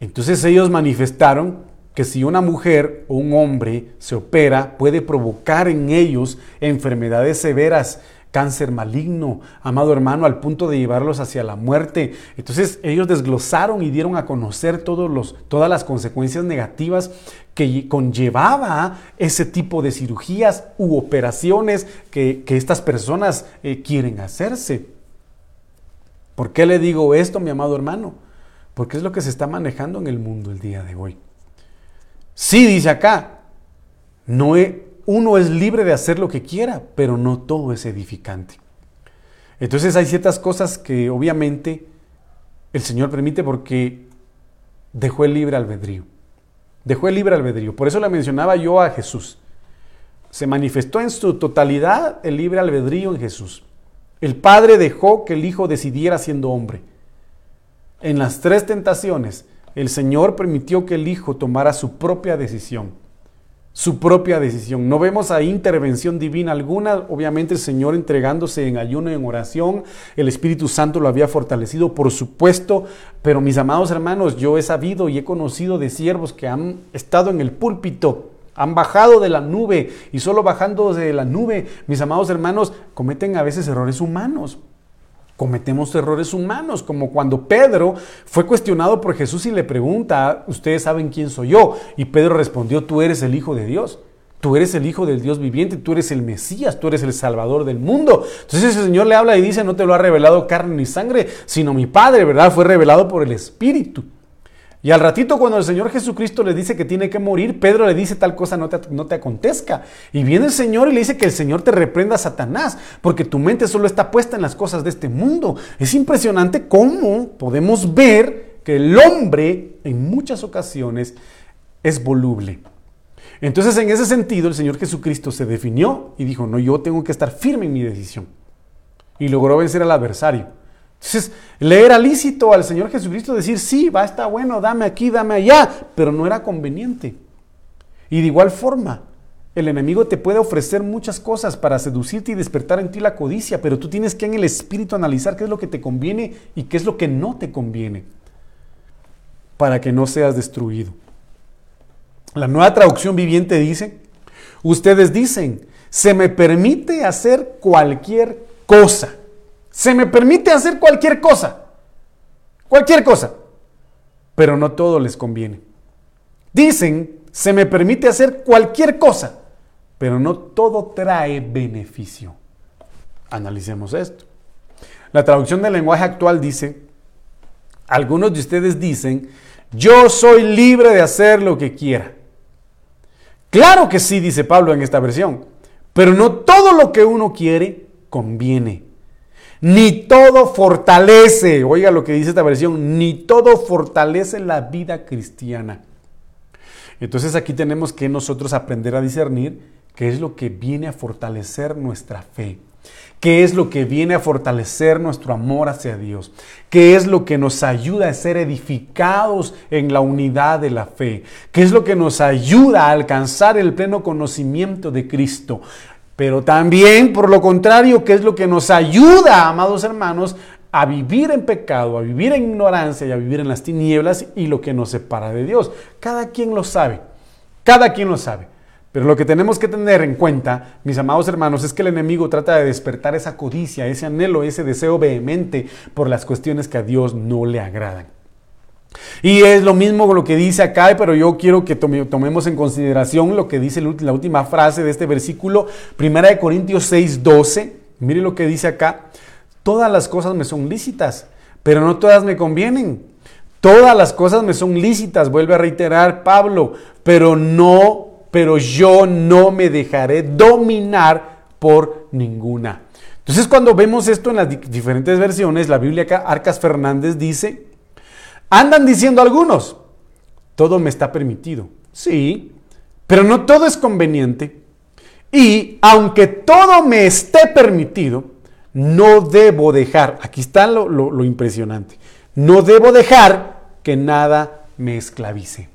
Entonces ellos manifestaron que si una mujer o un hombre se opera puede provocar en ellos enfermedades severas cáncer maligno, amado hermano, al punto de llevarlos hacia la muerte. Entonces ellos desglosaron y dieron a conocer todos los, todas las consecuencias negativas que conllevaba ese tipo de cirugías u operaciones que, estas personas eh, quieren hacerse. ¿Por qué le digo esto, mi amado hermano? Porque es lo que se está manejando en el mundo el día de hoy. Sí, dice acá, no uno es libre de hacer lo que quiera, pero no todo es edificante. Entonces hay ciertas cosas que obviamente el Señor permite porque dejó el libre albedrío. Dejó el libre albedrío. Por eso le mencionaba yo a Jesús. Se manifestó en su totalidad el libre albedrío en Jesús. El Padre dejó que el Hijo decidiera siendo hombre. En las tres tentaciones, el Señor permitió que el Hijo tomara su propia decisión su propia decisión. No vemos ahí intervención divina alguna. Obviamente el Señor entregándose en ayuno y en oración. El Espíritu Santo lo había fortalecido, por supuesto. Pero mis amados hermanos, yo he sabido y he conocido de siervos que han estado en el púlpito. Han bajado de la nube y solo bajando de la nube, mis amados hermanos, cometen a veces errores humanos cometemos errores humanos, como cuando Pedro fue cuestionado por Jesús y le pregunta, ustedes saben quién soy yo, y Pedro respondió, tú eres el Hijo de Dios. Tú eres el Hijo del Dios viviente, tú eres el Mesías, tú eres el Salvador del mundo. Entonces el Señor le habla y dice, no te lo ha revelado carne ni sangre, sino mi Padre, ¿verdad? Fue revelado por el Espíritu. Y al ratito cuando el Señor Jesucristo le dice que tiene que morir, Pedro le dice tal cosa no te, no te acontezca. Y viene el Señor y le dice que el Señor te reprenda a Satanás, porque tu mente solo está puesta en las cosas de este mundo. Es impresionante cómo podemos ver que el hombre en muchas ocasiones es voluble. Entonces en ese sentido el Señor Jesucristo se definió y dijo, no, yo tengo que estar firme en mi decisión. Y logró vencer al adversario. Entonces, le era lícito al Señor Jesucristo decir, sí, va, está bueno, dame aquí, dame allá, pero no era conveniente. Y de igual forma, el enemigo te puede ofrecer muchas cosas para seducirte y despertar en ti la codicia, pero tú tienes que en el espíritu analizar qué es lo que te conviene y qué es lo que no te conviene para que no seas destruido. La nueva traducción viviente dice, ustedes dicen, se me permite hacer cualquier cosa se me permite hacer cualquier cosa. Cualquier cosa. Pero no todo les conviene. Dicen, se me permite hacer cualquier cosa, pero no todo trae beneficio. Analicemos esto. La traducción del lenguaje actual dice, algunos de ustedes dicen, yo soy libre de hacer lo que quiera. Claro que sí, dice Pablo en esta versión, pero no todo lo que uno quiere conviene ni todo fortalece, oiga lo que dice esta versión, ni todo fortalece la vida cristiana. Entonces aquí tenemos que nosotros aprender a discernir qué es lo que viene a fortalecer nuestra fe, qué es lo que viene a fortalecer nuestro amor hacia Dios, qué es lo que nos ayuda a ser edificados en la unidad de la fe, qué es lo que nos ayuda a alcanzar el pleno conocimiento de Cristo, pero también, por lo contrario, que es lo que nos ayuda, amados hermanos, a vivir en pecado, a vivir en ignorancia y a vivir en las tinieblas y lo que nos separa de Dios. Cada quien lo sabe, cada quien lo sabe. Pero lo que tenemos que tener en cuenta, mis amados hermanos, es que el enemigo trata de despertar esa codicia, ese anhelo, ese deseo vehemente por las cuestiones que a Dios no le agradan. Y es lo mismo lo que dice acá, pero yo quiero que tomemos en consideración lo que dice la última frase de este versículo, 1 Corintios 6, 12. Mire lo que dice acá. Todas las cosas me son lícitas, pero no todas me convienen. Todas las cosas me son lícitas, vuelve a reiterar Pablo, pero no, pero yo no me dejaré dominar por ninguna. Entonces cuando vemos esto en las diferentes versiones, la Biblia acá, Arcas Fernández dice, Andan diciendo algunos, todo me está permitido. Sí, pero no todo es conveniente. Y aunque todo me esté permitido, no debo dejar, aquí está lo, impresionante, no debo dejar que nada me esclavice.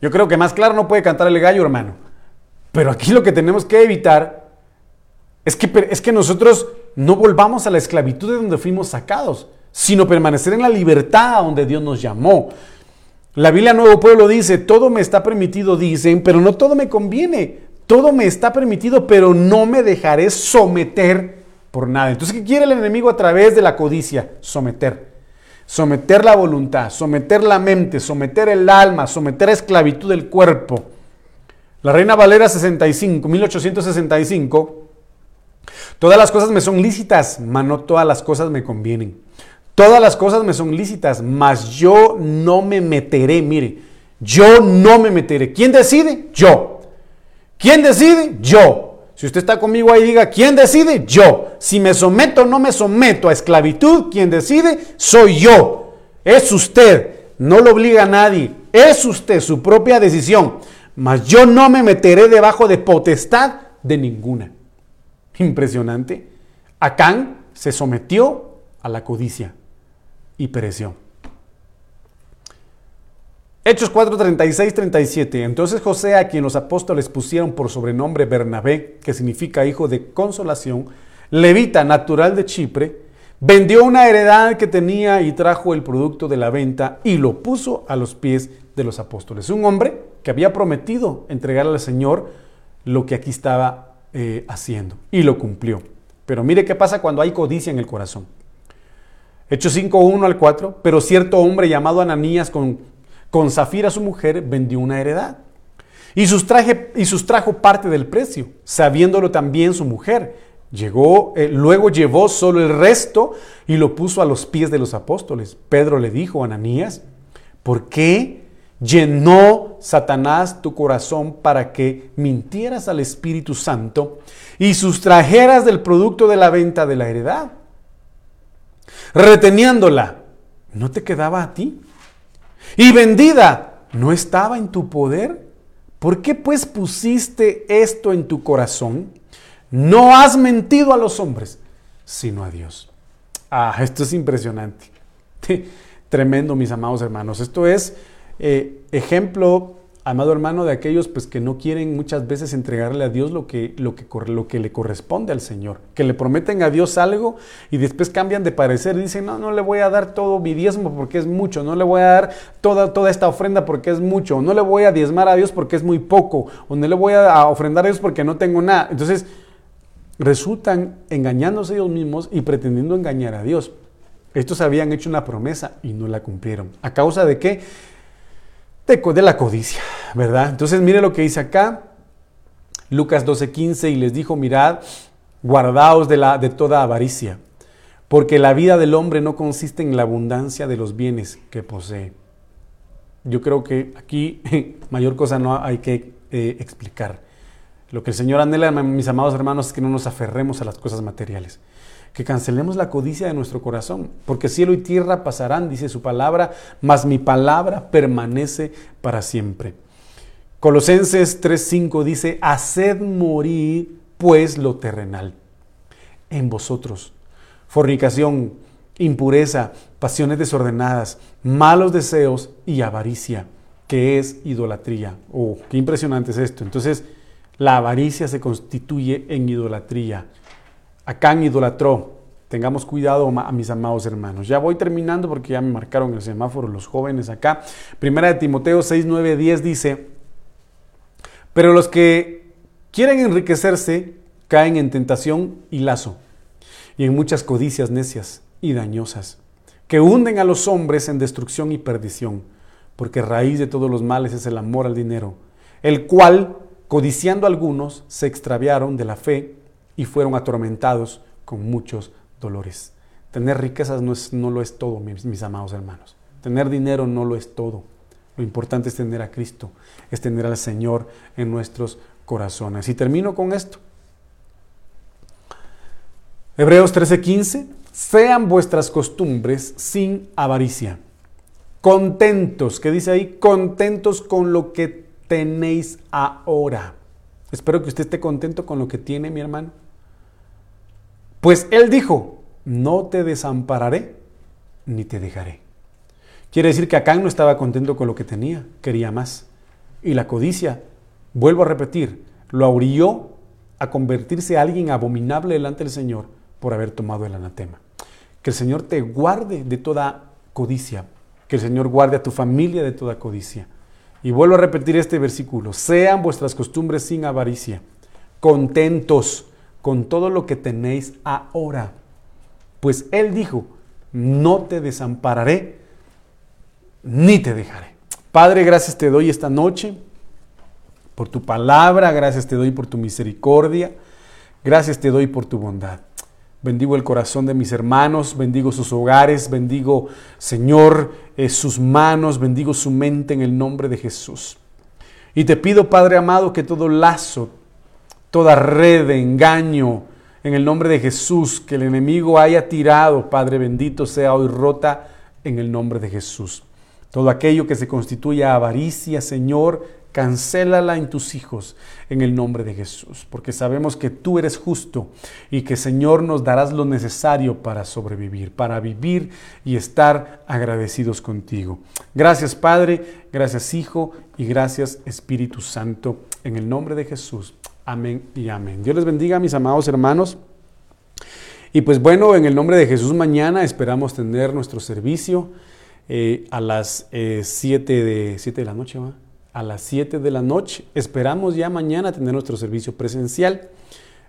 Yo creo que más claro no puede cantar el gallo, hermano. Pero aquí lo que tenemos que evitar es que, es que nosotros no volvamos a la esclavitud de donde fuimos sacados sino permanecer en la libertad donde Dios nos llamó. La Biblia Nuevo Pueblo dice, todo me está permitido, dicen, pero no todo me conviene. todo me está permitido, pero no me dejaré someter por nada. Entonces, ¿qué quiere el enemigo a través de la codicia? Someter. Someter la voluntad, someter la mente, someter el alma, someter a esclavitud del cuerpo. La Reina Valera 65, 1865, todas las cosas me son lícitas, mas no todas las cosas me convienen. Todas las cosas me son lícitas, mas yo no me meteré, mire, yo no me meteré. ¿Quién decide? Yo. ¿Quién decide? Yo. Si usted está conmigo ahí, diga, ¿quién decide? Yo. Si me someto o no me someto a esclavitud, ¿quién decide? Soy yo. Es usted. No lo obliga a nadie. Es usted su propia decisión. Mas yo no me meteré debajo de potestad de ninguna. Impresionante. Acán se sometió a la codicia y pereció. Hechos 4, 36, 37. Entonces José, a quien los apóstoles pusieron por sobrenombre Bernabé, que significa hijo de consolación, levita natural de Chipre, vendió una heredad que tenía y trajo el producto de la venta y lo puso a los pies de los apóstoles. Un hombre que había prometido entregarle al Señor lo que aquí estaba eh, haciendo y lo cumplió. Pero mire qué pasa cuando hay codicia en el corazón. Hechos 5, 1 al 4. Pero cierto hombre llamado Ananías con con Zafira su mujer vendió una heredad y, sustraje, y sustrajo parte del precio, sabiéndolo también su mujer. Llegó, eh, luego llevó solo el resto y lo puso a los pies de los apóstoles. Pedro le dijo a Ananías, ¿por qué llenó Satanás tu corazón para que mintieras al Espíritu Santo y sustrajeras del producto de la venta de la heredad? Reteniéndola, ¿no te quedaba a ti? y vendida, ¿no estaba en tu poder? ¿Por qué pues pusiste esto en tu corazón? No has mentido a los hombres, sino a Dios. Ah, esto es impresionante. Tremendo, mis amados hermanos. Esto es eh, ejemplo amado hermano, de aquellos pues, que no quieren muchas veces entregarle a Dios lo que, lo, que, lo que le corresponde al Señor, que le prometen a Dios algo y después cambian de parecer y dicen, no, no le voy a dar todo mi diezmo porque es mucho, no le voy a dar toda, toda esta ofrenda porque es mucho, no le voy a diezmar a Dios porque es muy poco, o no le voy a ofrendar a Dios porque no tengo nada. Entonces, resultan engañándose ellos mismos y pretendiendo engañar a Dios. Estos habían hecho una promesa y no la cumplieron. ¿A causa de qué? De, la codicia, ¿verdad? Entonces mire lo que dice acá, Lucas 12:15, y les dijo, mirad, guardaos de, la, de toda avaricia, porque la vida del hombre no consiste en la abundancia de los bienes que posee. Yo creo que aquí mayor cosa no hay que eh, explicar. Lo que el Señor anhela, mis amados hermanos, es que no nos aferremos a las cosas materiales que cancelemos la codicia de nuestro corazón, porque cielo y tierra pasarán, dice su palabra, mas mi palabra permanece para siempre. Colosenses 3:5 dice, haced morir pues lo terrenal en vosotros. Fornicación, impureza, pasiones desordenadas, malos deseos y avaricia, que es idolatría. Oh, qué impresionante es esto. Entonces, la avaricia se constituye en idolatría. Acán idolatró. Tengamos cuidado, a mis amados hermanos. Ya voy terminando porque ya me marcaron el semáforo los jóvenes acá. Primera de Timoteo 6, 9, 10 dice, pero los que quieren enriquecerse caen en tentación y lazo, y en muchas codicias necias y dañosas, que hunden a los hombres en destrucción y perdición, porque raíz de todos los males es el amor al dinero, el cual, codiciando algunos, se extraviaron de la fe y fueron atormentados con muchos dolores. Tener riquezas no, es, no lo es todo, mis, amados hermanos. Tener dinero no lo es todo. Lo importante es tener a Cristo, es tener al Señor en nuestros corazones. Y termino con esto. Hebreos 13:15, sean vuestras costumbres sin avaricia, contentos, ¿qué dice ahí? Contentos con lo que tenéis ahora. Espero que usted esté contento con lo que tiene, mi hermano. Pues él dijo, no te desampararé ni te dejaré. Quiere decir que Acán no estaba contento con lo que tenía, quería más. Y la codicia, vuelvo a repetir, lo orilló a convertirse en alguien abominable delante del Señor por haber tomado el anatema. Que el Señor te guarde de toda codicia, que el Señor guarde a tu familia de toda codicia. Y vuelvo a repetir este versículo. Sean vuestras costumbres sin avaricia, contentos con todo lo que tenéis ahora. Pues Él dijo, no te desampararé ni te dejaré. Padre, gracias te doy esta noche por tu palabra, gracias te doy por tu misericordia, gracias te doy por tu bondad. Bendigo el corazón de mis hermanos, bendigo sus hogares, bendigo, Señor, eh, sus manos, bendigo su mente en el nombre de Jesús. Y te pido, Padre amado, que todo lazo, toda red de engaño, en el nombre de Jesús, que el enemigo haya tirado, Padre bendito, sea hoy rota en el nombre de Jesús. Todo aquello que se constituya avaricia, Señor, cancélala en tus hijos en el nombre de Jesús, porque sabemos que tú eres justo y que Señor nos darás lo necesario para sobrevivir, para vivir y estar agradecidos contigo. Gracias Padre, gracias Hijo y gracias Espíritu Santo, en el nombre de Jesús. Amén y amén. Dios les bendiga, mis amados hermanos. Y pues bueno, en el nombre de Jesús mañana esperamos tener nuestro servicio eh, a las 7 eh, de, 7 de la noche. ¿va? a las 7 de la noche. Esperamos ya mañana tener nuestro servicio presencial,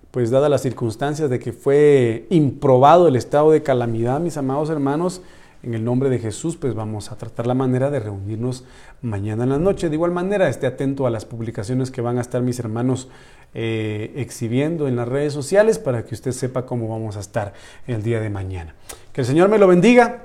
pues dadas las circunstancias de que fue improbado el estado de calamidad, mis amados hermanos, en el nombre de Jesús, pues vamos a tratar la manera de reunirnos mañana en la noche. De igual manera, esté atento a las publicaciones que van a estar mis hermanos eh, exhibiendo en las redes sociales para que usted sepa cómo vamos a estar el día de mañana. Que el Señor me lo bendiga